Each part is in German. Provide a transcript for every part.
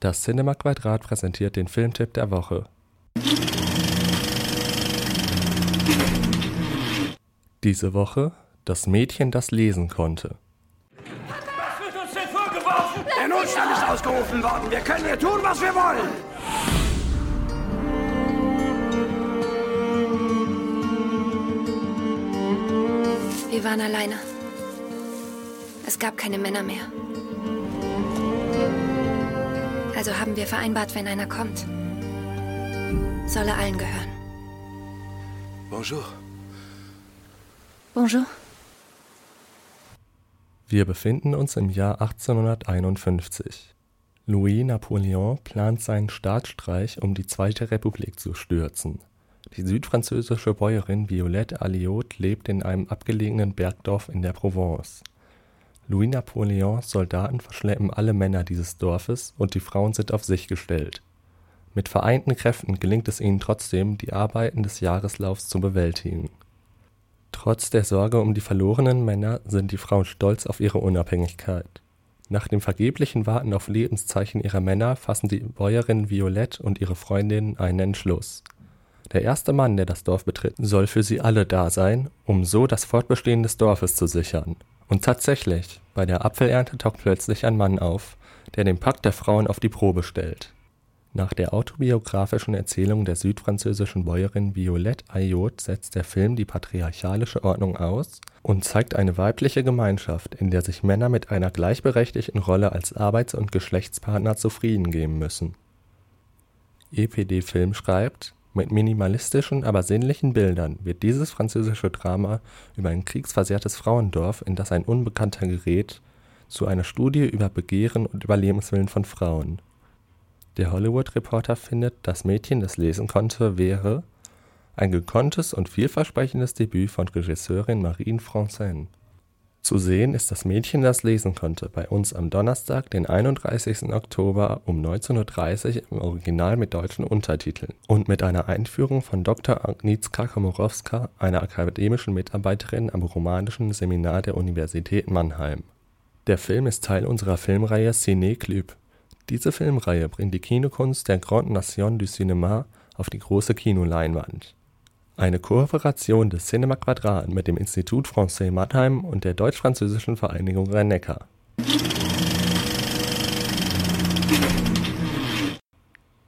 Das Cinema Quadrat präsentiert den Filmtipp der Woche. Diese Woche Das Mädchen, das lesen konnte. Was wird uns denn vorgeworfen? Der Notstand ist ausgerufen worden. Wir können hier tun, was wir wollen. Wir waren alleine. Es gab keine Männer mehr. Also haben wir vereinbart, wenn einer kommt, soll er allen gehören. Bonjour. Bonjour. Wir befinden uns im Jahr 1851. Louis Napoleon plant seinen Staatsstreich, um die Zweite Republik zu stürzen. Die südfranzösische Bäuerin Violette Alliot lebt in einem abgelegenen Bergdorf in der Provence. Louis Napoleons Soldaten verschleppen alle Männer dieses Dorfes und die Frauen sind auf sich gestellt. Mit vereinten Kräften gelingt es ihnen trotzdem, die Arbeiten des Jahreslaufs zu bewältigen. Trotz der Sorge um die verlorenen Männer sind die Frauen stolz auf ihre Unabhängigkeit. Nach dem vergeblichen Warten auf Lebenszeichen ihrer Männer fassen die Bäuerin Violette und ihre Freundinnen einen Entschluss. Der erste Mann, der das Dorf betritt, soll für sie alle da sein, um so das Fortbestehen des Dorfes zu sichern. Und tatsächlich, bei der Apfelernte taucht plötzlich ein Mann auf, der den Pakt der Frauen auf die Probe stellt. Nach der autobiografischen Erzählung der südfranzösischen Bäuerin Violette Ayotte setzt der Film die patriarchalische Ordnung aus und zeigt eine weibliche Gemeinschaft, in der sich Männer mit einer gleichberechtigten Rolle als Arbeits- und Geschlechtspartner zufrieden geben müssen. EPD Film schreibt mit minimalistischen, aber sinnlichen Bildern wird dieses französische Drama über ein kriegsversehrtes Frauendorf, in das ein Unbekannter gerät, zu einer Studie über Begehren und Überlebenswillen von Frauen. Der Hollywood-Reporter findet, Das Mädchen, das lesen konnte, wäre ein gekonntes und vielversprechendes Debüt von Regisseurin Marine Francin zu sehen ist Das Mädchen, das lesen konnte bei uns am Donnerstag, den 31. Oktober um 19:30 Uhr im Original mit deutschen Untertiteln und mit einer Einführung von Dr. Agnieszka Komorowska, einer akademischen Mitarbeiterin am Romanischen Seminar der Universität Mannheim. Der Film ist Teil unserer Filmreihe Ciné Club. Diese Filmreihe bringt die Kinokunst der Grande Nation du Cinéma auf die große Kinoleinwand eine Kooperation des Cinema Quadrat mit dem Institut Français Mannheim und der Deutsch-Französischen Vereinigung Rhein-Neckar.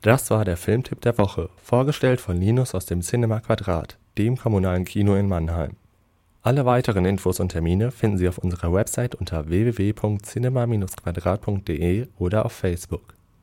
Das war der Filmtipp der Woche, vorgestellt von Linus aus dem Cinema Quadrat, dem kommunalen Kino in Mannheim. Alle weiteren Infos und Termine finden Sie auf unserer Website unter www.cinema-quadrat.de oder auf Facebook.